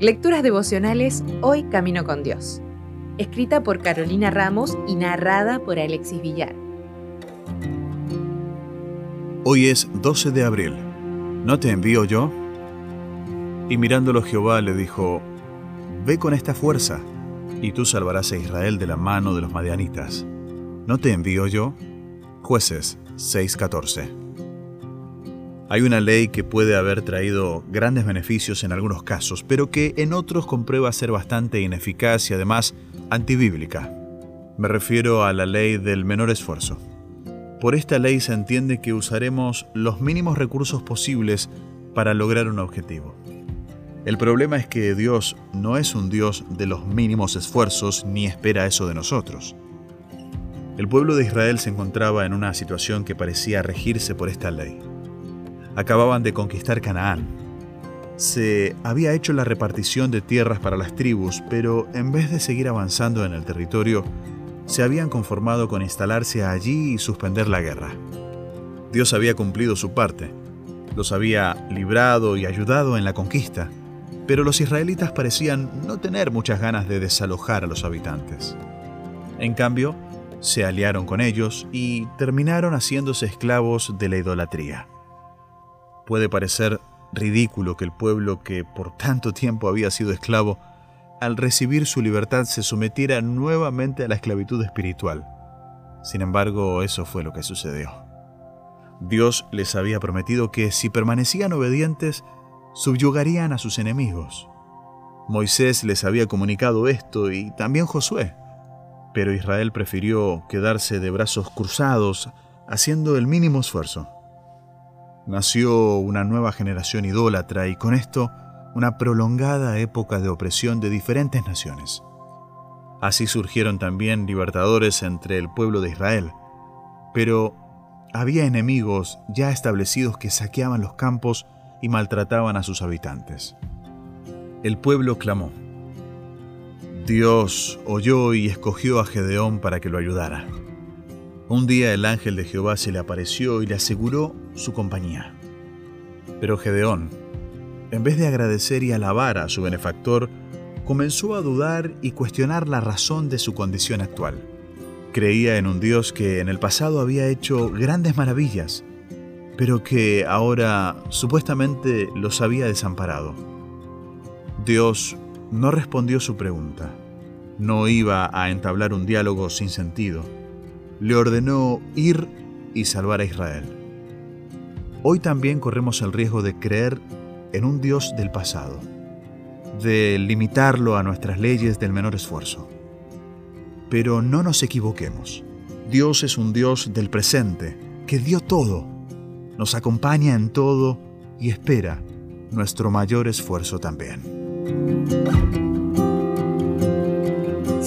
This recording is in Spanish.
Lecturas devocionales Hoy Camino con Dios. Escrita por Carolina Ramos y narrada por Alexis Villar. Hoy es 12 de abril. ¿No te envío yo? Y mirándolo Jehová le dijo, Ve con esta fuerza, y tú salvarás a Israel de la mano de los madianitas. ¿No te envío yo? Jueces 6:14. Hay una ley que puede haber traído grandes beneficios en algunos casos, pero que en otros comprueba ser bastante ineficaz y además antibíblica. Me refiero a la ley del menor esfuerzo. Por esta ley se entiende que usaremos los mínimos recursos posibles para lograr un objetivo. El problema es que Dios no es un Dios de los mínimos esfuerzos ni espera eso de nosotros. El pueblo de Israel se encontraba en una situación que parecía regirse por esta ley acababan de conquistar Canaán. Se había hecho la repartición de tierras para las tribus, pero en vez de seguir avanzando en el territorio, se habían conformado con instalarse allí y suspender la guerra. Dios había cumplido su parte, los había librado y ayudado en la conquista, pero los israelitas parecían no tener muchas ganas de desalojar a los habitantes. En cambio, se aliaron con ellos y terminaron haciéndose esclavos de la idolatría. Puede parecer ridículo que el pueblo que por tanto tiempo había sido esclavo, al recibir su libertad se sometiera nuevamente a la esclavitud espiritual. Sin embargo, eso fue lo que sucedió. Dios les había prometido que si permanecían obedientes, subyugarían a sus enemigos. Moisés les había comunicado esto y también Josué, pero Israel prefirió quedarse de brazos cruzados, haciendo el mínimo esfuerzo. Nació una nueva generación idólatra y con esto una prolongada época de opresión de diferentes naciones. Así surgieron también libertadores entre el pueblo de Israel, pero había enemigos ya establecidos que saqueaban los campos y maltrataban a sus habitantes. El pueblo clamó. Dios oyó y escogió a Gedeón para que lo ayudara. Un día el ángel de Jehová se le apareció y le aseguró su compañía. Pero Gedeón, en vez de agradecer y alabar a su benefactor, comenzó a dudar y cuestionar la razón de su condición actual. Creía en un Dios que en el pasado había hecho grandes maravillas, pero que ahora supuestamente los había desamparado. Dios no respondió su pregunta. No iba a entablar un diálogo sin sentido le ordenó ir y salvar a Israel. Hoy también corremos el riesgo de creer en un Dios del pasado, de limitarlo a nuestras leyes del menor esfuerzo. Pero no nos equivoquemos. Dios es un Dios del presente, que dio todo, nos acompaña en todo y espera nuestro mayor esfuerzo también.